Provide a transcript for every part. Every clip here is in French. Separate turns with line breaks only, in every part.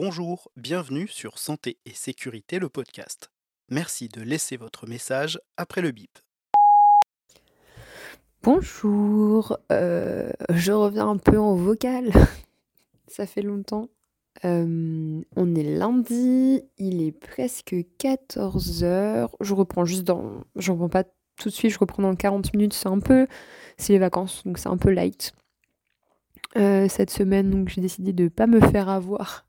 Bonjour, bienvenue sur Santé et Sécurité, le podcast. Merci de laisser votre message après le bip.
Bonjour, euh, je reviens un peu en vocal. Ça fait longtemps. Euh, on est lundi, il est presque 14h. Je reprends juste dans. Je reprends pas tout de suite, je reprends dans 40 minutes. C'est un peu. C'est les vacances, donc c'est un peu light. Euh, cette semaine, donc j'ai décidé de ne pas me faire avoir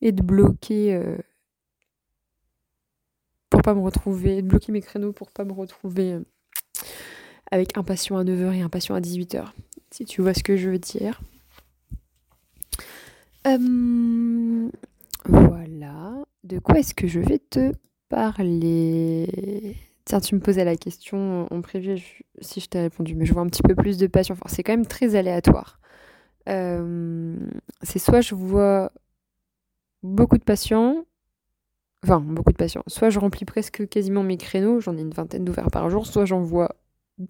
et de bloquer. Euh, pour pas me retrouver. De bloquer mes créneaux pour pas me retrouver euh, avec un patient à 9h et un patient à 18h. Si tu vois ce que je veux dire. voilà. De quoi est-ce que je vais te parler? Tiens, tu me posais la question en privé si je t'ai répondu, mais je vois un petit peu plus de patients. C'est quand même très aléatoire. Euh, c'est soit je vois beaucoup de patients, enfin beaucoup de patients, soit je remplis presque quasiment mes créneaux, j'en ai une vingtaine d'ouverts par jour, soit j'en vois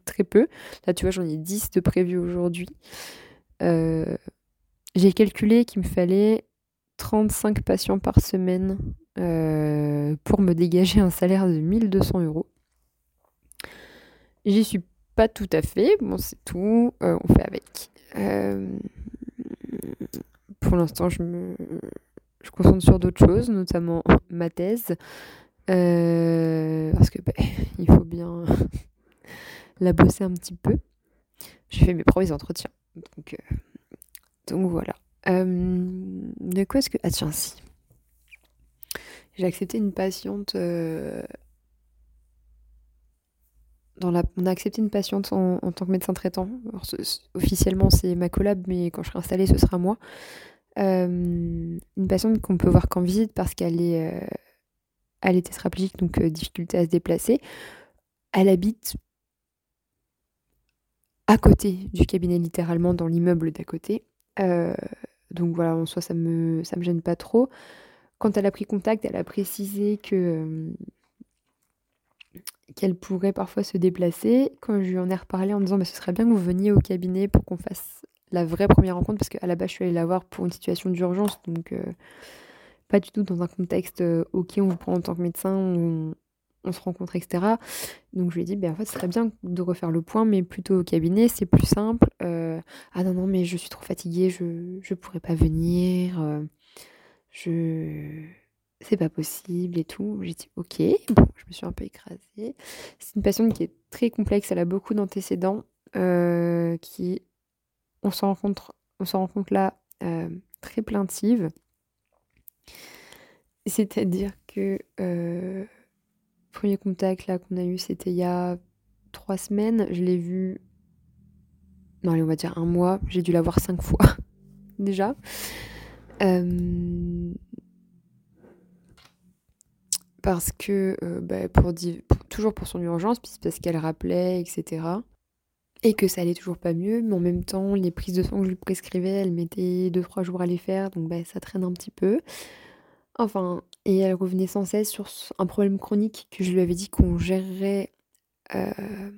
très peu. Là, tu vois, j'en ai 10 de prévus aujourd'hui. Euh, j'ai calculé qu'il me fallait 35 patients par semaine euh, pour me dégager un salaire de 1200 euros. J'y suis pas tout à fait, bon c'est tout, on fait avec. Euh, pour l'instant, je me je concentre sur d'autres choses, notamment ma thèse, euh, parce que bah, il faut bien la bosser un petit peu. J'ai fait mes premiers entretiens, donc, euh, donc voilà. de quoi est-ce que... Ah tiens, si. J'ai accepté une patiente on a accepté une patiente en, tant que médecin traitant. officiellement, c'est ma collab, mais quand je serai installée, ce sera moi. Euh, une patiente qu'on peut voir qu'en visite parce qu'elle est, euh, elle est tétraplégique, donc euh, difficulté à se déplacer. Elle habite à côté du cabinet, littéralement dans l'immeuble d'à côté. donc voilà, en soi, ça me, ça me gêne pas trop. Quand elle a pris contact, elle a précisé que qu'elle pourrait parfois se déplacer. Quand je lui en ai reparlé en disant bah, ce serait bien que vous veniez au cabinet pour qu'on fasse la vraie première rencontre, parce qu'à la base je suis allée la voir pour une situation d'urgence, donc euh, pas du tout dans un contexte euh, ok on vous prend en tant que médecin, on, se rencontre, etc. Donc je lui ai dit, ben, en fait, ce serait bien de refaire le point, mais plutôt au cabinet, c'est plus simple. Euh, ah non, non, mais je suis trop fatiguée, je ne pourrais pas venir. je c'est pas possible et tout. J'ai dit ok, je me suis un peu écrasée. C'est une patiente qui est très complexe, elle a beaucoup d'antécédents, qui, on s'en rencontre, on là, euh, très plaintive. C'est-à-dire que euh, premier contact là qu'on a eu, c'était il y a trois semaines. Je l'ai vu, non allez, on va dire un mois. J'ai dû la voir cinq fois déjà. Euh, parce que, bah, toujours pour son urgence, puis parce qu'elle rappelait, etc. Et que ça allait toujours pas mieux, mais en même temps, les prises de sang que je lui prescrivais, elle mettait 2-3 jours à les faire, donc bah, ça traîne un petit peu. Enfin, et elle revenait sans cesse sur un problème chronique que je lui avais dit qu'on gérerait euh,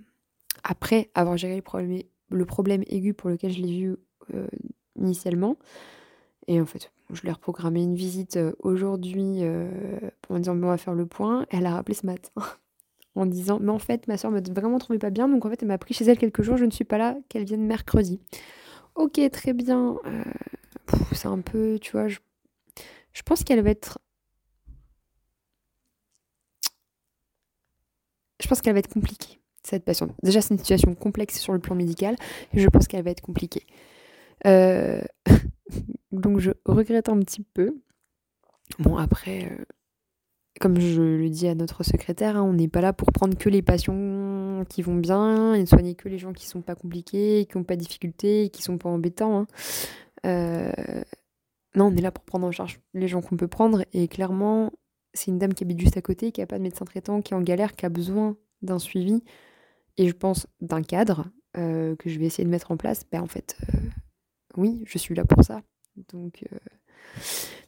après avoir géré le problème, aigu pour lequel je l'ai vu euh, initialement. Et en fait, je lui ai reprogrammé une visite euh, aujourd'hui pour me dire on va faire le point. Elle a rappelé ce matin en disant mais en fait ma soeur me vraiment trouvait pas bien donc en fait elle m'a pris chez elle quelques jours je ne suis pas là qu'elle vienne mercredi. Ok très bien. Euh, c'est un peu tu vois je, je pense qu'elle va être je pense qu'elle va être compliquée cette patiente. Déjà c'est une situation complexe sur le plan médical et je pense qu'elle va être compliquée. Euh... Donc je regrette un petit peu. Bon après, euh, comme je le dis à notre secrétaire, hein, on n'est pas là pour prendre que les patients qui vont bien et soigner que les gens qui sont pas compliqués, qui n'ont pas de difficultés, qui sont pas embêtants. Hein. Euh, non, on est là pour prendre en charge les gens qu'on peut prendre et clairement, c'est une dame qui habite juste à côté, qui a pas de médecin traitant, qui est en galère, qui a besoin d'un suivi et je pense d'un cadre euh, que je vais essayer de mettre en place. Ben en fait, oui, je suis là pour ça. Donc, euh,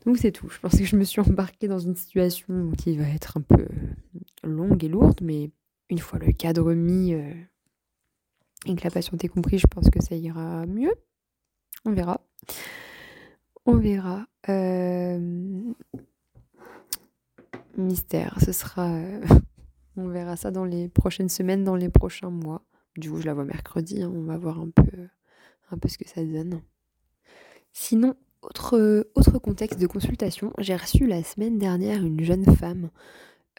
donc c'est tout. Je pense que je me suis embarquée dans une situation qui va être un peu longue et lourde, mais une fois le cadre mis euh, et que la patiente est comprise, je pense que ça ira mieux. On verra. on verra. Mystère, ce sera. on verra ça dans les prochaines semaines, dans les prochains mois. Du coup, je la vois mercredi, hein, on va voir un peu, un peu ce que ça donne. Sinon, autre, autre contexte de consultation, j'ai reçu la semaine dernière une jeune femme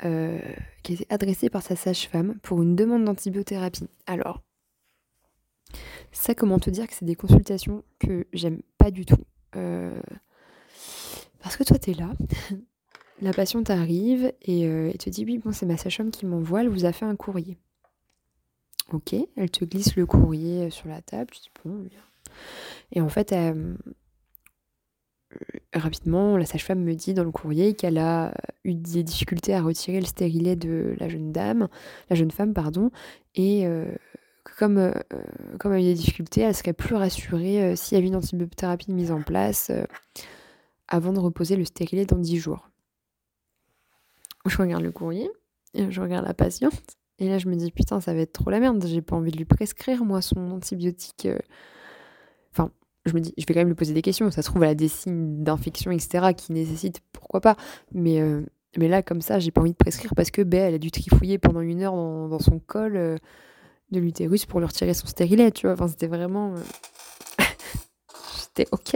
euh, qui était adressée par sa sage-femme pour une demande d'antibiothérapie. Alors, ça, comment te dire que c'est des consultations que j'aime pas du tout. Euh, parce que toi, tu es là, la patiente arrive et euh, elle te dit Oui, bon, c'est ma sage-femme qui m'envoie, elle vous a fait un courrier. Ok, elle te glisse le courrier sur la table, tu dis Bon, Et en fait, rapidement, la sage-femme me dit dans le courrier qu'elle a eu des difficultés à retirer le stérilet de la jeune dame, la jeune femme, pardon, et euh, comme, euh, comme elle a eu des difficultés, elle serait plus rassurée euh, s'il y avait une antibiothérapie mise en place avant de reposer le stérilet dans 10 jours. Je regarde le courrier, je regarde la patiente, et là je me dis putain, ça va être trop la merde, j'ai pas envie de lui prescrire moi son antibiotique. Enfin, je me dis, je vais quand même lui poser des questions. Ça se trouve, elle a des signes d'infection, etc., qui nécessitent, pourquoi pas. Mais, euh, mais là, comme ça, j'ai pas envie de prescrire parce que ben, elle a dû trifouiller pendant une heure dans, son col euh, de l'utérus pour lui retirer son stérilet, tu vois. Enfin, c'était vraiment. Euh, c'était OK.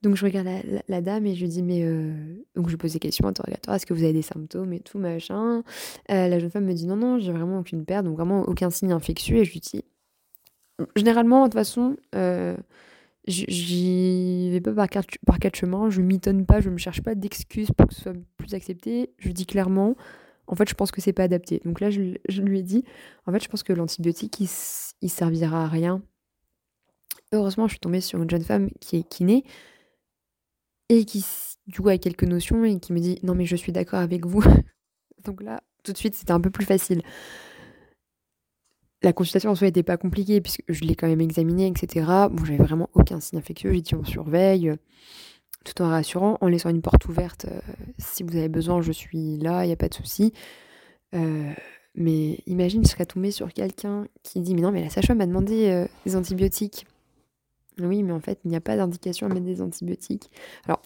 Donc, je regarde la, dame et je lui dis, mais. Donc, je pose des questions interrogatoires. Est-ce que vous avez des symptômes et tout, machin? La jeune femme me dit, non, non, j'ai vraiment aucune perte, donc vraiment aucun signe infectieux. Et je lui dis, généralement, de toute façon, J'y vais pas par quatre, par quatre chemins, je m'étonne pas, je me cherche pas d'excuses pour que ce soit plus accepté. Je dis clairement, en fait, je pense que c'est pas adapté. Donc là, je, lui ai dit, en fait, je pense que l'antibiotique, il, il, servira à rien. Heureusement, je suis tombée sur une jeune femme qui est kiné et qui, du coup, a quelques notions et qui me dit, non, mais je suis d'accord avec vous. Donc là, tout de suite, c'était un peu plus facile la consultation en soi n'était pas compliquée puisque je l'ai quand même examinée, etc. Bon, j'avais vraiment aucun signe infectieux. J'ai dit on surveille, euh, tout en rassurant, en laissant une porte ouverte. Euh, si vous avez besoin, je suis là, il n'y a pas de souci. Euh, mais imagine, je serais tombée sur quelqu'un qui dit Mais non, mais la sage m'a demandé des antibiotiques. Oui, mais en fait, il n'y a pas d'indication à mettre des antibiotiques. Alors,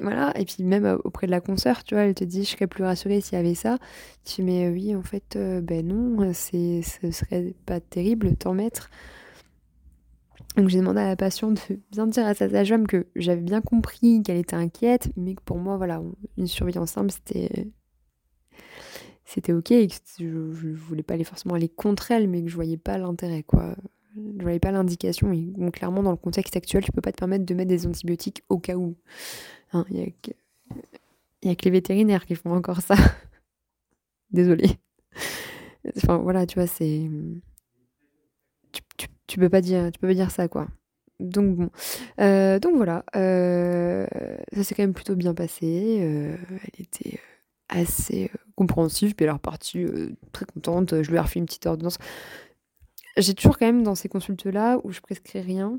voilà, et puis même euh, auprès de la consoeur, tu vois, elle te dit je serais plus rassurée s'il y avait ça. Tu mais euh, oui, en fait, euh, ben non, c'est, ce serait pas terrible t'en mettre. Donc j'ai demandé à la patiente de bien dire à sa sage-femme que j'avais bien compris qu'elle était inquiète, mais que pour moi, voilà, une surveillance simple, c'était c'était ok, et que je, je, voulais pas aller forcément aller contre elle, mais que je voyais pas l'intérêt, quoi. Je voyais pas l'indication. Et clairement, dans le contexte actuel, tu peux pas te permettre de mettre des antibiotiques au cas où. Hein, il n'y a, que les vétérinaires qui font encore ça. Désolée. Enfin voilà, tu vois, c'est. Tu, peux pas dire, tu peux pas dire ça, quoi. Donc bon. Euh, donc voilà. Euh, ça s'est quand même plutôt bien passé. Euh, elle était assez compréhensive, puis elle est repartie très contente. Je lui ai refait une petite ordonnance. J'ai toujours quand même dans ces consultes-là où je prescris rien.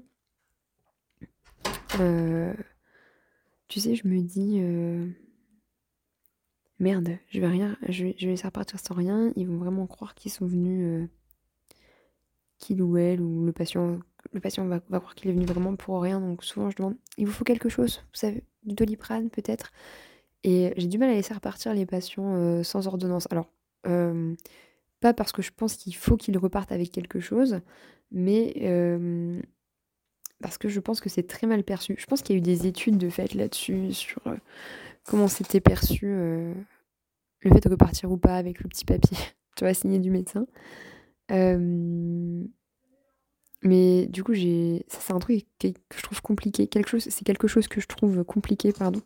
Tu sais, je me dis euh, merde, je vais rien, je vais, laisser repartir sans rien. Ils vont vraiment croire qu'ils sont venus, euh, qu'il ou elle ou le patient, le patient va, croire qu'il est venu vraiment pour rien. Donc souvent je demande, il vous faut quelque chose, vous savez, du doliprane peut-être. Et j'ai du mal à laisser repartir les patients euh, sans ordonnance. Alors pas parce que je pense qu'il faut qu'ils repartent avec quelque chose, mais parce que je pense que c'est très mal perçu. Je pense qu'il y a eu des études de fait là-dessus, sur euh, comment c'était perçu euh, le fait de repartir ou pas avec le petit papier, tu vois, signé du médecin. mais du coup, j'ai, ça c'est un truc que je trouve compliqué. Quelque chose, c'est quelque chose que je trouve compliqué, pardon.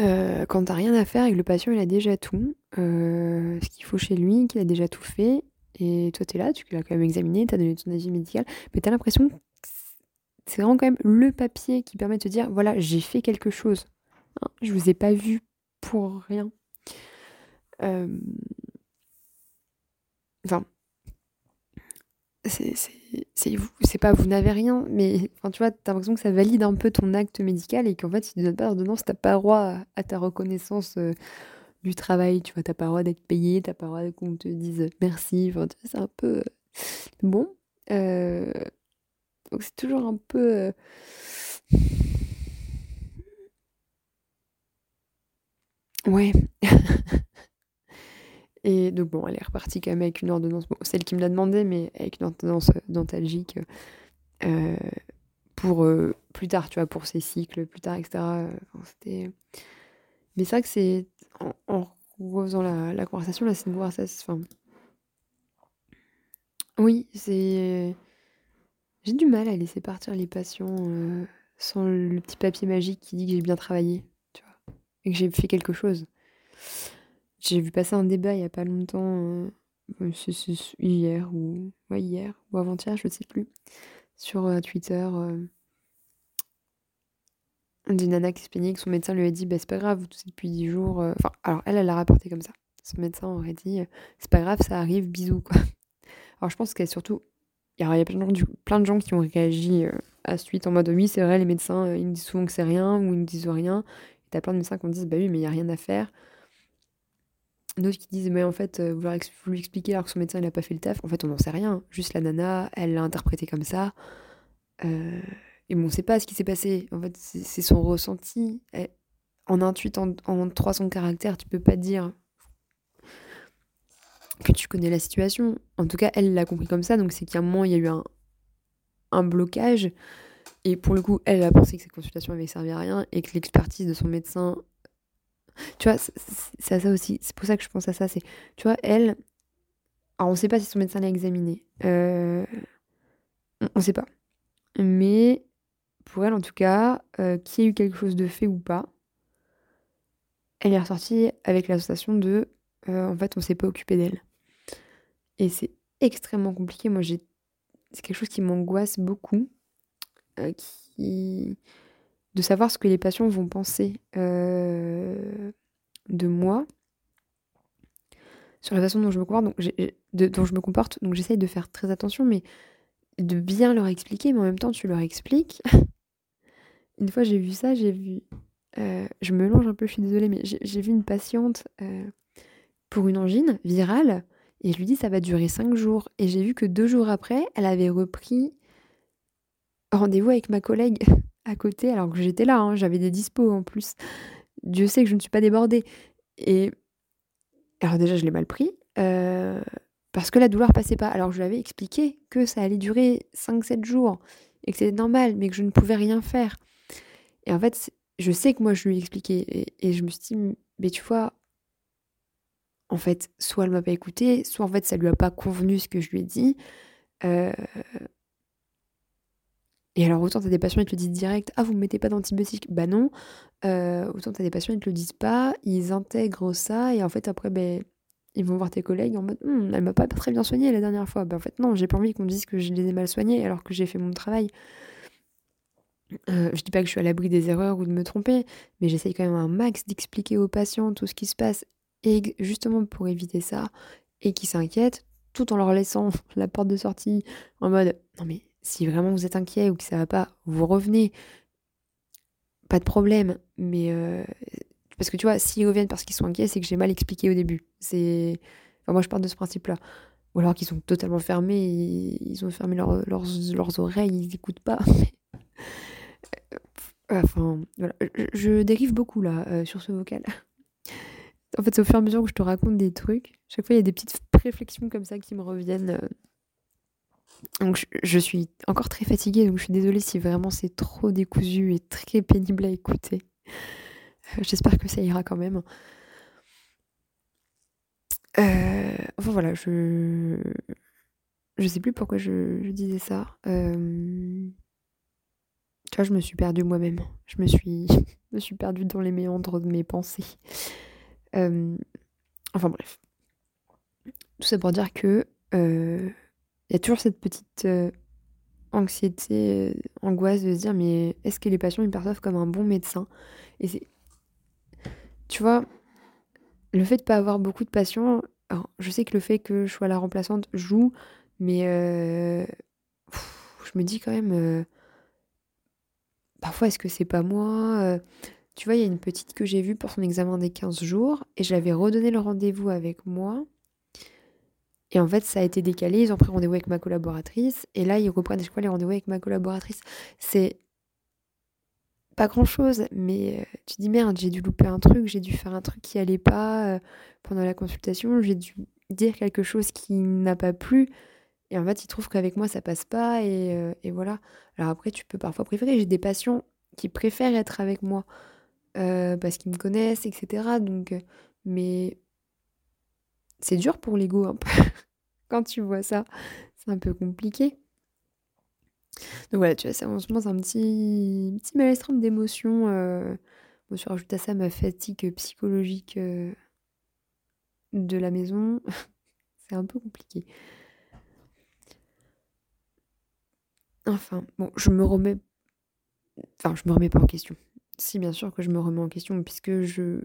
Euh, quand t'as rien à faire et que le patient il a déjà tout, ce qu'il faut chez lui, qu'il a déjà tout fait, et toi, tu es là, tu l'as quand même examiné, tu as donné ton avis médical, mais tu as l'impression que c'est vraiment quand même le papier qui permet de te dire voilà, j'ai fait quelque chose. Hein, je vous ai pas vu pour rien. Enfin, c'est pas vous n'avez rien, mais enfin, tu vois, t'as l'impression que ça valide un peu ton acte médical et qu'en fait, si tu ne donnes pas d'ordonnance, t'as pas droit à, ta reconnaissance. Euh, du travail, tu vois, t'as pas le droit d'être payé, t'as pas le droit qu'on te dise merci, c'est un peu... Bon, euh, Donc c'est toujours un peu... Ouais. Et donc bon, elle est repartie quand même avec une ordonnance, celle qui me l'a demandé, mais avec une ordonnance dentalgique pour plus tard, tu vois, pour ses cycles, plus tard, etc. c'était... Mais c'est vrai que c'est... En, refaisant la, conversation, là, c'est une. Enfin... Oui, c'est... J'ai du mal à laisser partir les patients sans le petit papier magique qui dit que j'ai bien travaillé, tu vois, et que j'ai fait quelque chose. J'ai vu passer un débat il y a pas longtemps, hier ou ouais, hier ou avant-hier, je ne sais plus, sur Twitter. D'une nana qui se plaignait que son médecin lui a dit bah, c'est pas grave, tout depuis 10 jours. Enfin, alors elle, elle l'a rapporté comme ça. Son médecin aurait dit c'est pas grave, ça arrive, bisous quoi. Alors je pense qu'elle surtout il y a plein de, gens, plein de gens qui ont réagi à ce suite en mode oui, c'est vrai, les médecins, ils me disent souvent que c'est rien ou ils me disent rien. Et t'as plein de médecins qui me disent bah oui, mais il n'y a rien à faire. D'autres qui disent mais en fait, vous, lui expliquer alors que son médecin il a pas fait le taf. En fait, on n'en sait rien. Juste la nana, elle l'a interprété comme ça. Et bon, on sait pas ce qui s'est passé. En fait, c'est son ressenti. en un tweet, en, en 300 caractères, tu peux pas dire que tu connais la situation. En tout cas, elle l'a compris comme ça, donc c'est qu'à un moment, il y a eu un, un blocage. Et pour le coup, elle a pensé que cette consultation avait servi à rien et que l'expertise de son médecin. Tu vois, c'est à ça aussi. C'est pour ça que je pense à ça. C'est, tu vois, elle. Alors, on sait pas si son médecin l'a examiné. Euh... On sait pas. Mais pour elle, en tout cas, euh, qu'il y ait eu quelque chose de fait ou pas, elle est ressortie avec l'association de. Euh, en fait, on s'est pas occupé d'elle. Et c'est extrêmement compliqué. Moi, j'ai c'est quelque chose qui m'angoisse beaucoup, euh, de savoir ce que les patients vont penser de moi sur la façon dont je me. Donc, dont je me comporte. Donc j'essaye de faire très attention, mais de bien leur expliquer, mais en même temps tu leur expliques. une fois j'ai vu ça, j'ai vu... Euh, je me longe un peu, je suis désolée, mais j'ai vu une patiente pour une angine virale et je lui dis, ça va durer cinq jours. Et j'ai vu que deux jours après, elle avait repris rendez-vous avec ma collègue à côté, alors que j'étais là, hein, j'avais des dispos en plus. Dieu sait que je ne suis pas débordée. Et alors déjà, je l'ai mal pris. Euh, parce que la douleur passait pas. Alors je lui avais expliqué que ça allait durer 5-7 jours et que c'était normal, mais que je ne pouvais rien faire. Et en fait, je sais que moi je lui ai expliqué et, je me suis dit, mais tu vois, en fait, soit elle m'a pas écouté, soit en fait ça lui a pas convenu ce que je lui ai dit. Euh, et alors autant t'as des patients ils te le disent direct, ah vous me mettez pas d'antibiotiques, bah non. Euh, autant t'as des patients ils te le disent pas, ils intègrent ça et en fait après ben ils vont voir tes collègues en mode, «Hum, elle m'a pas très bien soigné la dernière fois. Ben en fait non, j'ai pas envie qu'on dise que je les ai mal soignés alors que j'ai fait mon travail. Euh, je dis pas que je suis à l'abri des erreurs ou de me tromper, mais j'essaye quand même un max d'expliquer aux patients tout ce qui se passe et justement pour éviter ça, et qui s'inquiètent, tout en leur laissant la porte de sortie en mode non mais si vraiment vous êtes inquiet ou que ça va pas, vous revenez, pas de problème, mais euh, parce que tu vois, s'ils reviennent parce qu'ils sont inquiets, c'est que j'ai mal expliqué au début. C'est, moi je pars de ce principe-là. Ou alors qu'ils sont totalement fermés, ils ont fermé leurs, leurs oreilles, ils n'écoutent pas. enfin, voilà. je, dérive beaucoup là euh, sur ce vocal. En fait, c'est au fur et à mesure que je te raconte des trucs. Chaque fois, il y a des petites réflexions comme ça qui me reviennent. Euh. Donc, je, suis encore très fatiguée, donc je suis désolée si vraiment c'est trop décousu et très pénible à écouter. Euh, j'espère que ça ira quand même. Euh, enfin voilà, je. Je sais plus pourquoi je, disais ça. Tu vois, je me suis perdue moi-même. Je me suis, je me suis perdue dans les méandres de mes pensées enfin bref. Tout ça pour dire que il y a toujours cette petite anxiété, angoisse de se dire mais est-ce que les patients ils perçoivent comme un bon médecin? Et c'est. Tu vois, le fait de pas avoir beaucoup de patients, je sais que le fait que je sois la remplaçante joue, mais je me dis quand même. Parfois, est-ce que c'est pas moi tu vois, il y a une petite que j'ai vue pour son examen des 15 jours et je l'avais redonné le rendez-vous avec moi. Et en fait, ça a été décalé. Ils ont pris rendez-vous avec ma collaboratrice. Et là, ils reprennent quoi les rendez-vous avec ma collaboratrice? C'est pas grand-chose, mais euh, tu dis merde, j'ai dû louper un truc, j'ai dû faire un truc qui allait pas euh, pendant la consultation, j'ai dû dire quelque chose qui n'a pas plu. Et en fait, ils trouvent qu'avec moi, ça passe pas. Et, euh, et, voilà. Alors après, tu peux parfois préférer. J'ai des patients qui préfèrent être avec moi parce qu'ils me connaissent, etc. Donc, mais c'est dur pour l'ego. Quand tu vois ça, c'est un peu compliqué. Donc voilà, tu vois, ça, en ce moment, c'est un petit, petit maelstrom d'émotions. Euh, bon, je rajoute à ça ma fatigue psychologique euh, de la maison. c'est un peu compliqué. Enfin, bon, je me remets. Enfin, je me remets pas en question. Si, bien sûr que je me remets en question, puisque je,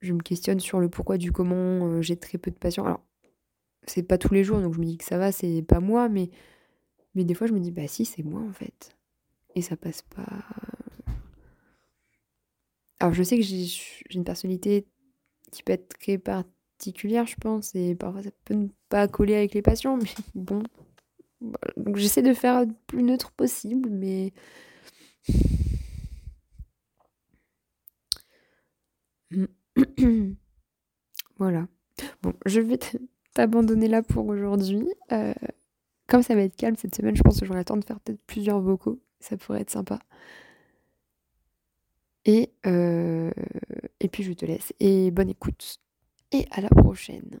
je, me questionne sur le pourquoi du comment. Euh, j'ai très peu de patients. Alors, c'est pas tous les jours, donc je me dis que ça va, c'est pas moi, mais, mais des fois je me dis, bah si, c'est moi en fait. Et ça passe pas. Alors, je sais que j'ai une personnalité qui peut être très particulière, je pense, et parfois ça peut ne pas coller avec les patients, mais bon. Donc, j'essaie de faire le plus neutre possible, mais. voilà. Bon, je vais t'abandonner là pour aujourd'hui. Euh, comme ça va être calme cette semaine, je pense que j'aurai le temps de faire peut-être plusieurs vocaux. Ça pourrait être sympa. Et, euh, et puis je te laisse. Et bonne écoute. Et à la prochaine.